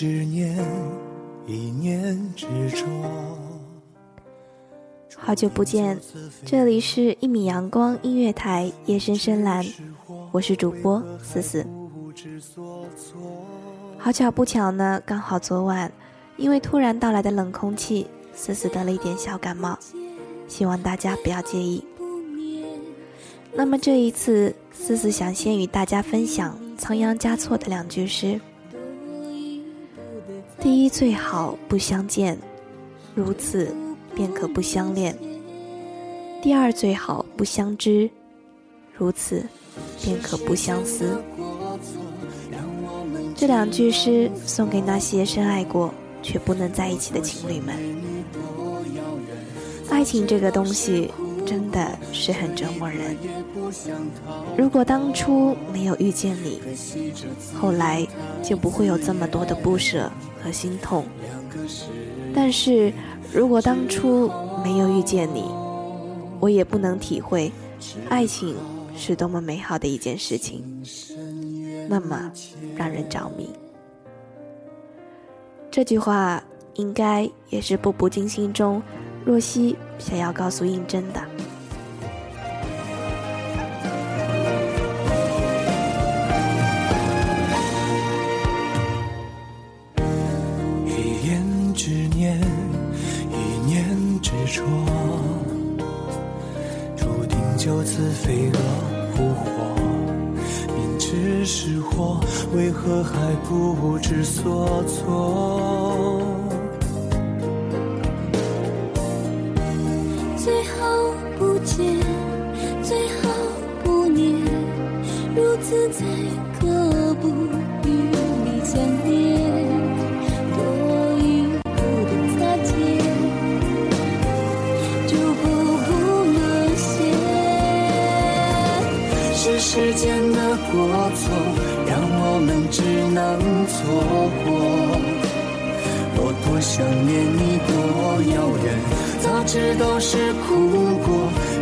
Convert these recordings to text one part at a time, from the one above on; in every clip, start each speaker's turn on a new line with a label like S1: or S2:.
S1: 执念，一念执着。
S2: 好久不见，这里是一米阳光音乐台夜深深蓝，我是主播思思。好巧不巧呢，刚好昨晚，因为突然到来的冷空气，思思得了一点小感冒，希望大家不要介意。那么这一次，思思想先与大家分享仓央嘉措的两句诗：第一，最好不相见，如此便可不相恋；第二，最好不相知，如此便可不相思。这两句诗送给那些深爱过却不能在一起的情侣们。爱情这个东西。真的是很折磨人。如果当初没有遇见你，后来就不会有这么多的不舍和心痛。但是如果当初没有遇见你，我也不能体会爱情是多么美好的一件事情，那么让人着迷。这句话应该也是步步惊心中若曦想要告诉应真的。
S1: 是祸，为何还不知所措？
S3: 最后不见，
S1: 时间的过错，让我们只能错过。我多想念你，多遥远，早知道是苦果，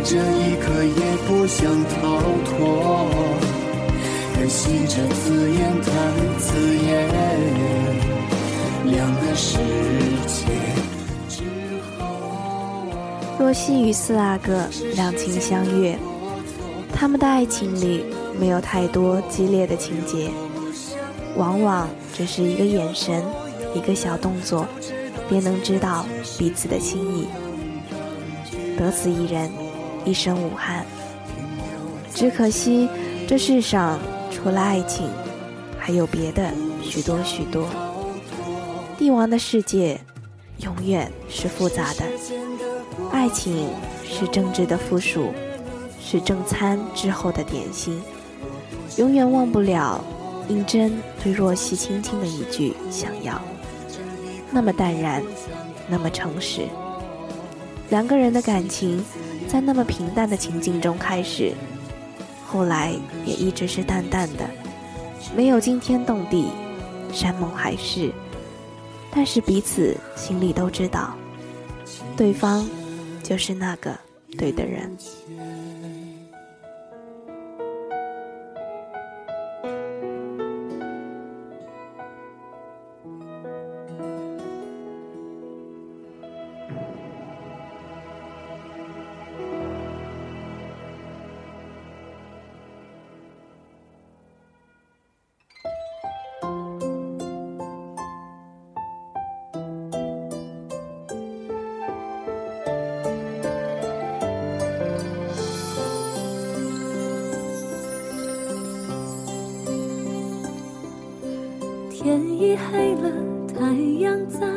S1: 这一刻也不想逃脱。可惜这字眼太刺眼，两个世界之后。
S2: 若曦与四阿哥两情相悦。他们的爱情里没有太多激烈的情节，往往只是一个眼神，一个小动作，便能知道彼此的心意。得此一人，一生无憾。只可惜这世上除了爱情，还有别的许多许多。帝王的世界，永远是复杂的，爱情是政治的附属。是正餐之后的点心，永远忘不了应真对若曦轻轻的一句“想要”，那么淡然，那么诚实。两个人的感情在那么平淡的情境中开始，后来也一直是淡淡的，没有惊天动地、山盟海誓，但是彼此心里都知道，对方就是那个对的人。
S3: 天已黑了，太阳在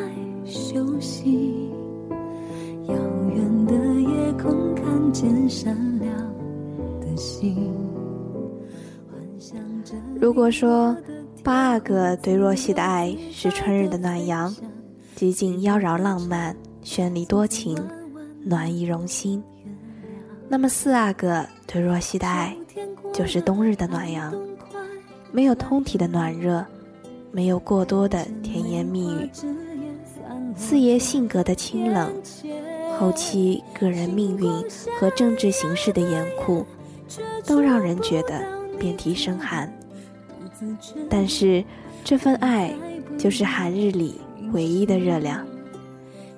S3: 休息。遥远的夜空看见闪亮的星。
S2: 如果说八阿哥对若曦的爱是春日的暖阳，极尽妖娆浪漫、绚丽多情、暖意融心，那么四阿哥对若曦的爱就是冬日的暖阳，没有通体的暖热。没有过多的甜言蜜语，四爷性格的清冷，后期个人命运和政治形势的严酷，都让人觉得遍体生寒。但是这份爱就是寒日里唯一的热量，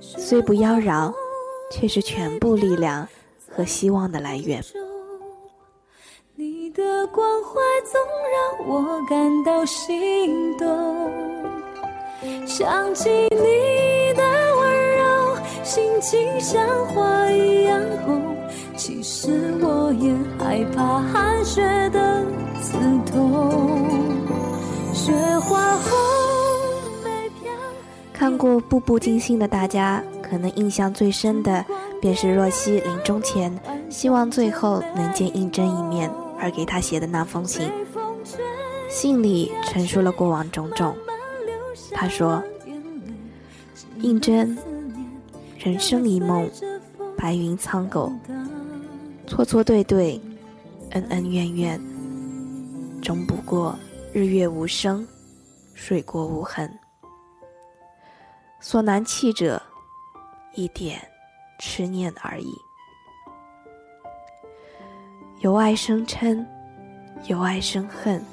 S2: 虽不妖娆，却是全部力量和希望的来源。
S3: 的关怀总让我感到心动，想起你的温柔，心情像花一样红。其实我也害怕寒雪的刺痛，雪花红。
S2: 看过《步步惊心》的大家，可能印象最深的便是若曦临终前希望最后能见应真一面而给他写的那封信。信里陈述了过往种种。他说：“应真，人生一梦，白云苍狗，错错对对，恩恩怨怨，终不过日月无声，水过无痕。”所难弃者，一点痴念而已。由爱生嗔，由爱生恨，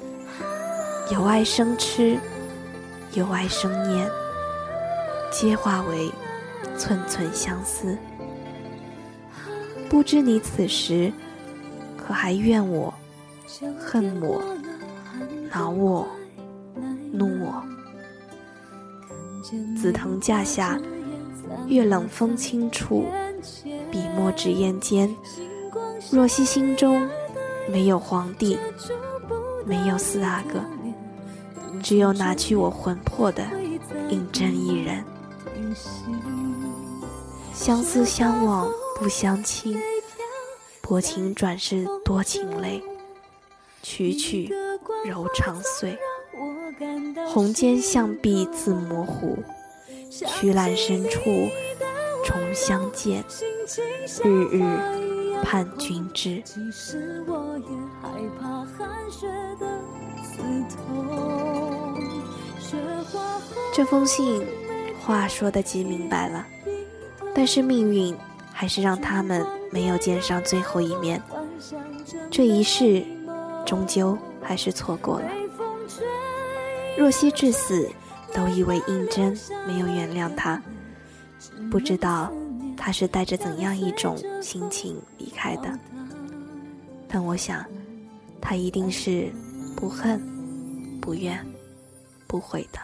S2: 由爱生痴，由爱生念，皆化为寸寸相思。不知你此时可还怨我、恨我、恼我、怒我？紫藤架下，月冷风轻处，笔墨纸砚间。若曦心中没有皇帝，没有四阿哥，只有拿去我魂魄的胤禛一人。相思相望不相亲，薄情转世多情泪，曲曲柔肠碎。红笺向壁自模糊，曲栏深处重相见。日日盼君至。这封信话说的极明白了，但是命运还是让他们没有见上最后一面。这一世，终究还是错过了。若曦至死，都以为胤禛没有原谅他，不知道他是带着怎样一种心情离开的。但我想，他一定是不恨、不怨、不悔的。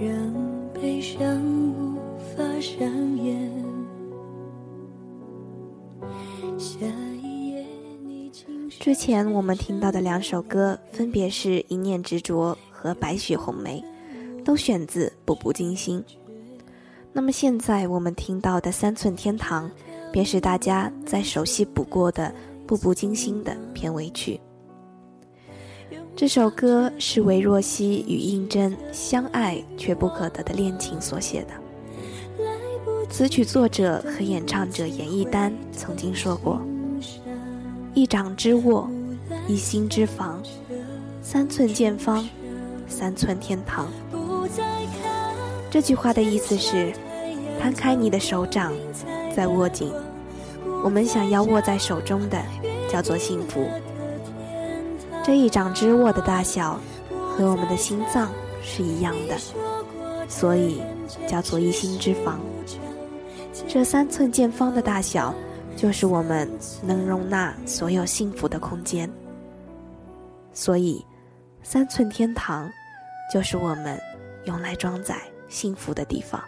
S3: 让悲伤无法上演。
S2: 之前我们听到的两首歌，分别是《一念执着》和《白雪红梅》，都选自《步步惊心》。那么现在我们听到的《三寸天堂》，便是大家再熟悉不过的。步步惊心的片尾曲。这首歌是为若曦与胤禛相爱却不可得的恋情所写的。词曲作者和演唱者严艺丹曾经说过：“一掌之握，一心之防，三寸见方，三寸天堂。”这句话的意思是：摊开你的手掌，再握紧。我们想要握在手中的，叫做幸福。这一掌之握的大小，和我们的心脏是一样的，所以叫做一心之房。这三寸见方的大小，就是我们能容纳所有幸福的空间。所以，三寸天堂就是我们用来装载幸福的地方。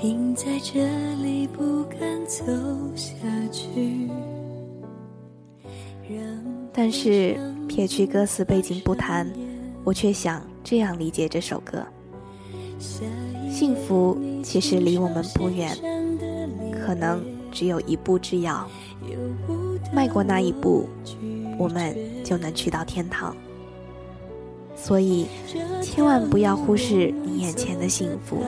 S3: 停在这里，不敢走下去。
S2: 但是撇去歌词背景不谈，我却想这样理解这首歌：幸福其实离我们不远，可能只有一步之遥。迈过那一步，我们就能去到天堂。所以，千万不要忽视你眼前的幸福。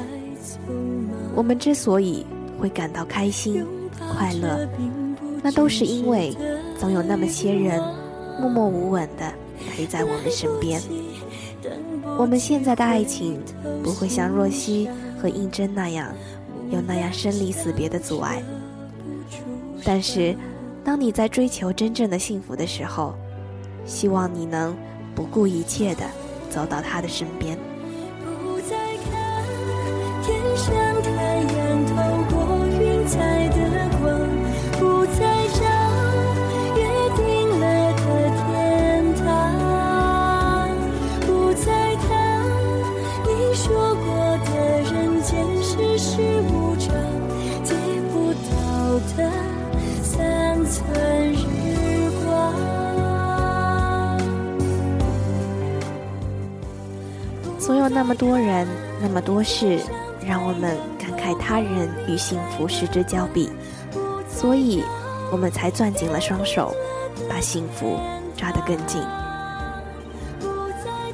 S2: 我们之所以会感到开心、快乐，那都是因为总有那么些人默默无闻的陪在我们身边。我们现在的爱情不会像若曦和应真那样有那样生离死别的阻碍，但是当你在追求真正的幸福的时候，希望你能不顾一切的走到他的身边。总有那么多人，那么多事，让我们感慨他人与幸福失之交臂，所以，我们才攥紧了双手，把幸福抓得更紧。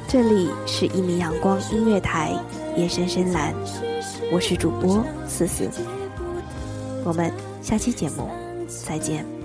S2: 这里是一米阳光音乐台，夜深深蓝，我是主播思思，我们下期节目再见。